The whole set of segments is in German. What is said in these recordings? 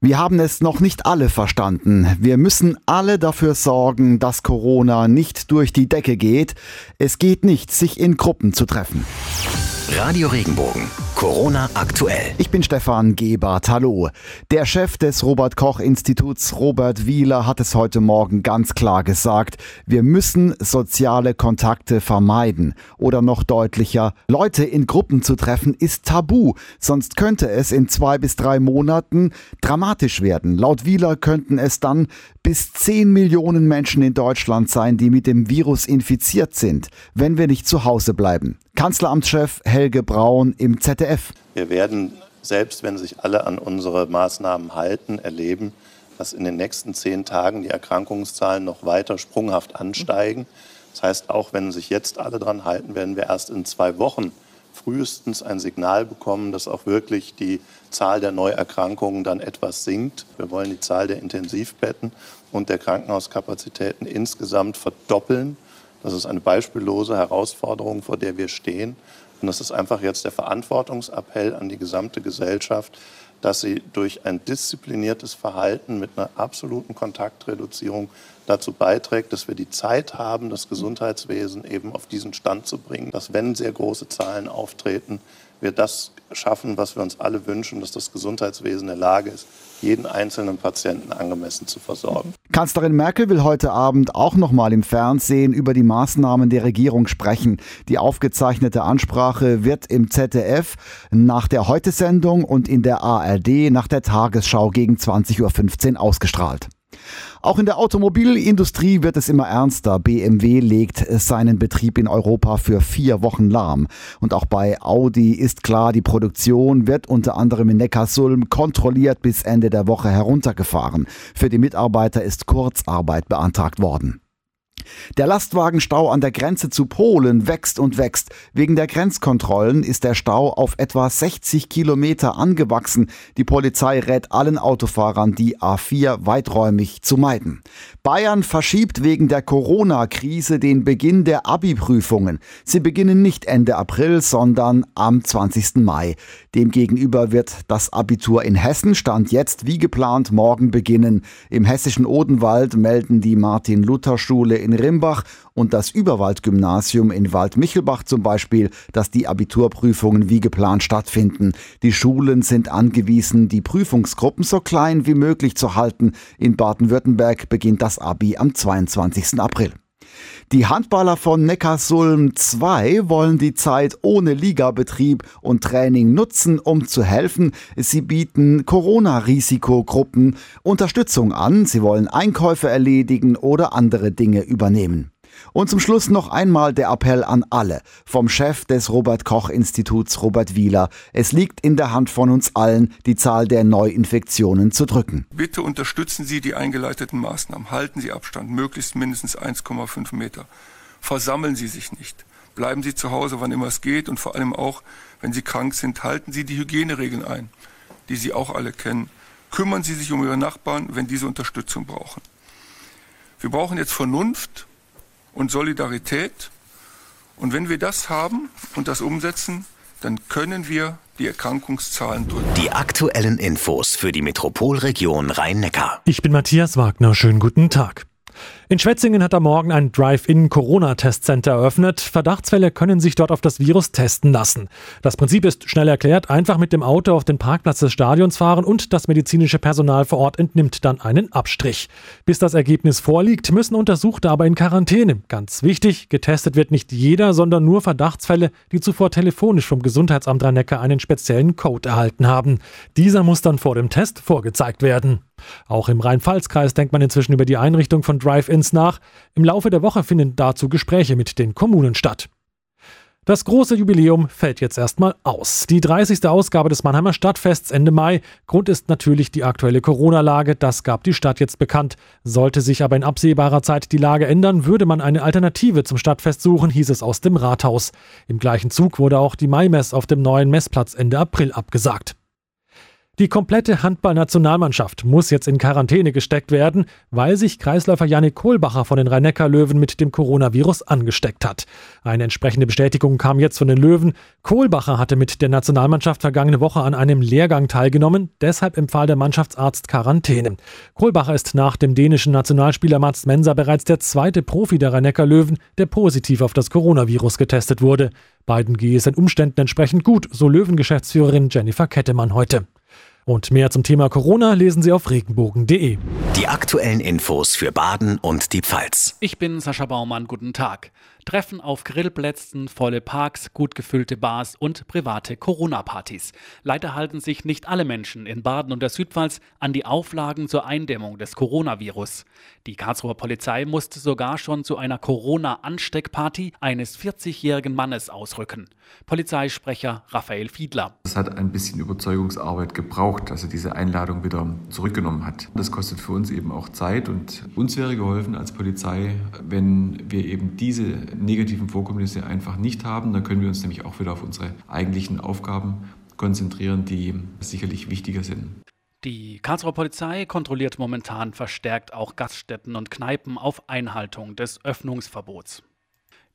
Wir haben es noch nicht alle verstanden. Wir müssen alle dafür sorgen, dass Corona nicht durch die Decke geht. Es geht nicht, sich in Gruppen zu treffen. Radio Regenbogen. Corona aktuell. Ich bin Stefan Gebert. Hallo. Der Chef des Robert Koch Instituts, Robert Wieler, hat es heute Morgen ganz klar gesagt. Wir müssen soziale Kontakte vermeiden. Oder noch deutlicher, Leute in Gruppen zu treffen ist tabu. Sonst könnte es in zwei bis drei Monaten dramatisch werden. Laut Wieler könnten es dann bis zehn Millionen Menschen in Deutschland sein, die mit dem Virus infiziert sind, wenn wir nicht zu Hause bleiben. Kanzleramtschef Helge Braun im ZDF. Wir werden, selbst wenn sich alle an unsere Maßnahmen halten, erleben, dass in den nächsten zehn Tagen die Erkrankungszahlen noch weiter sprunghaft ansteigen. Das heißt, auch wenn sich jetzt alle dran halten, werden wir erst in zwei Wochen frühestens ein Signal bekommen, dass auch wirklich die Zahl der Neuerkrankungen dann etwas sinkt. Wir wollen die Zahl der Intensivbetten und der Krankenhauskapazitäten insgesamt verdoppeln. Das ist eine beispiellose Herausforderung, vor der wir stehen. Und das ist einfach jetzt der Verantwortungsappell an die gesamte Gesellschaft, dass sie durch ein diszipliniertes Verhalten mit einer absoluten Kontaktreduzierung dazu beiträgt, dass wir die Zeit haben, das Gesundheitswesen eben auf diesen Stand zu bringen, dass wenn sehr große Zahlen auftreten, wir das schaffen, was wir uns alle wünschen, dass das Gesundheitswesen in der Lage ist, jeden einzelnen Patienten angemessen zu versorgen. Kanzlerin Merkel will heute Abend auch noch mal im Fernsehen über die Maßnahmen der Regierung sprechen. Die aufgezeichnete Ansprache wird im ZDF nach der Heute-Sendung und in der ARD nach der Tagesschau gegen 20.15 Uhr ausgestrahlt. Auch in der Automobilindustrie wird es immer ernster. BMW legt seinen Betrieb in Europa für vier Wochen lahm. Und auch bei Audi ist klar, die Produktion wird unter anderem in Neckarsulm kontrolliert bis Ende der Woche heruntergefahren. Für die Mitarbeiter ist Kurzarbeit beantragt worden. Der Lastwagenstau an der Grenze zu Polen wächst und wächst. Wegen der Grenzkontrollen ist der Stau auf etwa 60 Kilometer angewachsen. Die Polizei rät allen Autofahrern, die A4 weiträumig zu meiden. Bayern verschiebt wegen der Corona-Krise den Beginn der Abi-Prüfungen. Sie beginnen nicht Ende April, sondern am 20. Mai. Demgegenüber wird das Abitur in Hessen Stand jetzt wie geplant morgen beginnen. Im hessischen Odenwald melden die Martin-Luther-Schule in Rimbach und das Überwald-Gymnasium in Waldmichelbach zum Beispiel, dass die Abiturprüfungen wie geplant stattfinden. Die Schulen sind angewiesen, die Prüfungsgruppen so klein wie möglich zu halten. In Baden-Württemberg beginnt das Abi am 22. April. Die Handballer von Neckarsulm 2 wollen die Zeit ohne Ligabetrieb und Training nutzen, um zu helfen. Sie bieten Corona-Risikogruppen Unterstützung an. Sie wollen Einkäufe erledigen oder andere Dinge übernehmen. Und zum Schluss noch einmal der Appell an alle. Vom Chef des Robert Koch Instituts, Robert Wieler. Es liegt in der Hand von uns allen, die Zahl der Neuinfektionen zu drücken. Bitte unterstützen Sie die eingeleiteten Maßnahmen. Halten Sie Abstand, möglichst mindestens 1,5 Meter. Versammeln Sie sich nicht. Bleiben Sie zu Hause, wann immer es geht. Und vor allem auch, wenn Sie krank sind, halten Sie die Hygieneregeln ein, die Sie auch alle kennen. Kümmern Sie sich um Ihre Nachbarn, wenn diese Unterstützung brauchen. Wir brauchen jetzt Vernunft und Solidarität. Und wenn wir das haben und das umsetzen, dann können wir die Erkrankungszahlen drücken. Die aktuellen Infos für die Metropolregion Rhein-Neckar. Ich bin Matthias Wagner. Schönen guten Tag. In Schwetzingen hat am Morgen ein Drive-In-Corona-Testcenter eröffnet. Verdachtsfälle können sich dort auf das Virus testen lassen. Das Prinzip ist schnell erklärt. Einfach mit dem Auto auf den Parkplatz des Stadions fahren und das medizinische Personal vor Ort entnimmt dann einen Abstrich. Bis das Ergebnis vorliegt, müssen Untersuchte aber in Quarantäne. Ganz wichtig, getestet wird nicht jeder, sondern nur Verdachtsfälle, die zuvor telefonisch vom Gesundheitsamt rhein einen speziellen Code erhalten haben. Dieser muss dann vor dem Test vorgezeigt werden. Auch im Rhein-Pfalz-Kreis denkt man inzwischen über die Einrichtung von Drive-Ins nach. Im Laufe der Woche finden dazu Gespräche mit den Kommunen statt. Das große Jubiläum fällt jetzt erstmal aus. Die 30. Ausgabe des Mannheimer Stadtfests Ende Mai. Grund ist natürlich die aktuelle Corona-Lage. Das gab die Stadt jetzt bekannt. Sollte sich aber in absehbarer Zeit die Lage ändern, würde man eine Alternative zum Stadtfest suchen, hieß es aus dem Rathaus. Im gleichen Zug wurde auch die Maimess auf dem neuen Messplatz Ende April abgesagt. Die komplette Handballnationalmannschaft muss jetzt in Quarantäne gesteckt werden, weil sich Kreisläufer Janik Kohlbacher von den Rhein-Neckar-Löwen mit dem Coronavirus angesteckt hat. Eine entsprechende Bestätigung kam jetzt von den Löwen. Kohlbacher hatte mit der Nationalmannschaft vergangene Woche an einem Lehrgang teilgenommen, deshalb empfahl der Mannschaftsarzt Quarantäne. Kohlbacher ist nach dem dänischen Nationalspieler Mats Mensa bereits der zweite Profi der Rhein-Neckar-Löwen, der positiv auf das Coronavirus getestet wurde. Beiden gehe es den Umständen entsprechend gut, so Löwen-Geschäftsführerin Jennifer Kettemann heute. Und mehr zum Thema Corona lesen Sie auf regenbogen.de. Die aktuellen Infos für Baden und die Pfalz. Ich bin Sascha Baumann, guten Tag. Treffen auf Grillplätzen, volle Parks, gut gefüllte Bars und private Corona-Partys. Leider halten sich nicht alle Menschen in Baden und der Südpfalz an die Auflagen zur Eindämmung des Coronavirus. Die Karlsruher Polizei musste sogar schon zu einer Corona-Ansteckparty eines 40-jährigen Mannes ausrücken. Polizeisprecher Raphael Fiedler. Es hat ein bisschen Überzeugungsarbeit gebraucht, dass er diese Einladung wieder zurückgenommen hat. Das kostet für uns eben auch Zeit und uns wäre geholfen als Polizei, wenn wir eben diese negativen Vorkommnisse einfach nicht haben. Dann können wir uns nämlich auch wieder auf unsere eigentlichen Aufgaben konzentrieren, die sicherlich wichtiger sind. Die Karlsruher Polizei kontrolliert momentan verstärkt auch Gaststätten und Kneipen auf Einhaltung des Öffnungsverbots.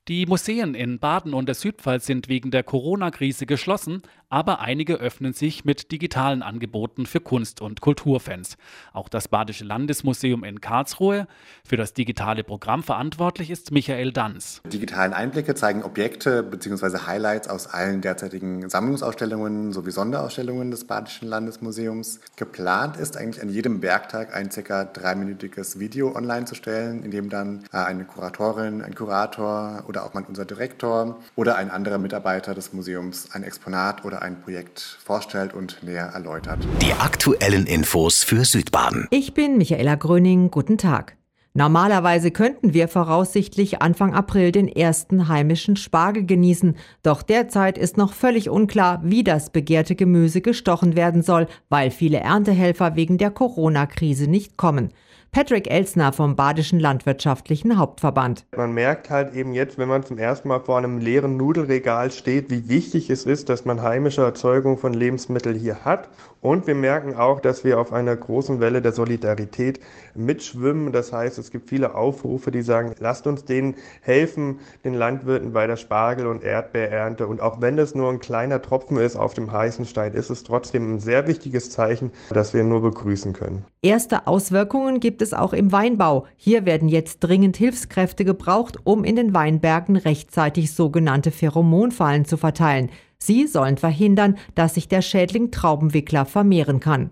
Die Museen in Baden und der Südpfalz sind wegen der Corona-Krise geschlossen, aber einige öffnen sich mit digitalen Angeboten für Kunst- und Kulturfans. Auch das Badische Landesmuseum in Karlsruhe. Für das digitale Programm verantwortlich ist Michael Danz. Digitalen Einblicke zeigen Objekte bzw. Highlights aus allen derzeitigen Sammlungsausstellungen sowie Sonderausstellungen des Badischen Landesmuseums. Geplant ist eigentlich an jedem Werktag ein ca. dreiminütiges Video online zu stellen, in dem dann äh, eine Kuratorin, ein Kurator oder auch mal unser Direktor oder ein anderer Mitarbeiter des Museums ein Exponat oder ein Projekt vorstellt und näher erläutert. Die aktuellen Infos für Südbaden. Ich bin Michaela Gröning. Guten Tag. Normalerweise könnten wir voraussichtlich Anfang April den ersten heimischen Spargel genießen, doch derzeit ist noch völlig unklar, wie das begehrte Gemüse gestochen werden soll, weil viele Erntehelfer wegen der Corona-Krise nicht kommen. Patrick Elsner vom Badischen Landwirtschaftlichen Hauptverband. Man merkt halt eben jetzt, wenn man zum ersten Mal vor einem leeren Nudelregal steht, wie wichtig es ist, dass man heimische Erzeugung von Lebensmitteln hier hat. Und wir merken auch, dass wir auf einer großen Welle der Solidarität mitschwimmen. Das heißt, es gibt viele Aufrufe, die sagen, lasst uns denen helfen, den Landwirten bei der Spargel- und Erdbeerernte. Und auch wenn das nur ein kleiner Tropfen ist auf dem heißen Stein, ist es trotzdem ein sehr wichtiges Zeichen, das wir nur begrüßen können. Erste Auswirkungen gibt es auch im Weinbau. Hier werden jetzt dringend Hilfskräfte gebraucht, um in den Weinbergen rechtzeitig sogenannte Pheromonfallen zu verteilen. Sie sollen verhindern, dass sich der Schädling Traubenwickler vermehren kann.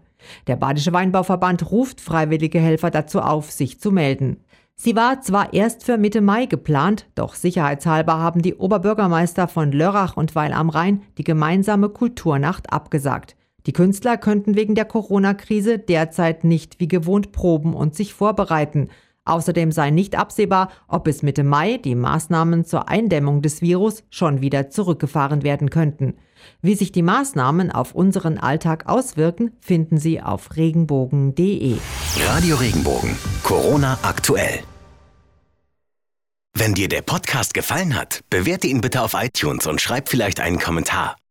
Der Badische Weinbauverband ruft freiwillige Helfer dazu auf, sich zu melden. Sie war zwar erst für Mitte Mai geplant, doch sicherheitshalber haben die Oberbürgermeister von Lörrach und Weil am Rhein die gemeinsame Kulturnacht abgesagt. Die Künstler könnten wegen der Corona-Krise derzeit nicht wie gewohnt proben und sich vorbereiten. Außerdem sei nicht absehbar, ob bis Mitte Mai die Maßnahmen zur Eindämmung des Virus schon wieder zurückgefahren werden könnten. Wie sich die Maßnahmen auf unseren Alltag auswirken, finden Sie auf regenbogen.de. Radio Regenbogen. Corona aktuell. Wenn dir der Podcast gefallen hat, bewerte ihn bitte auf iTunes und schreib vielleicht einen Kommentar.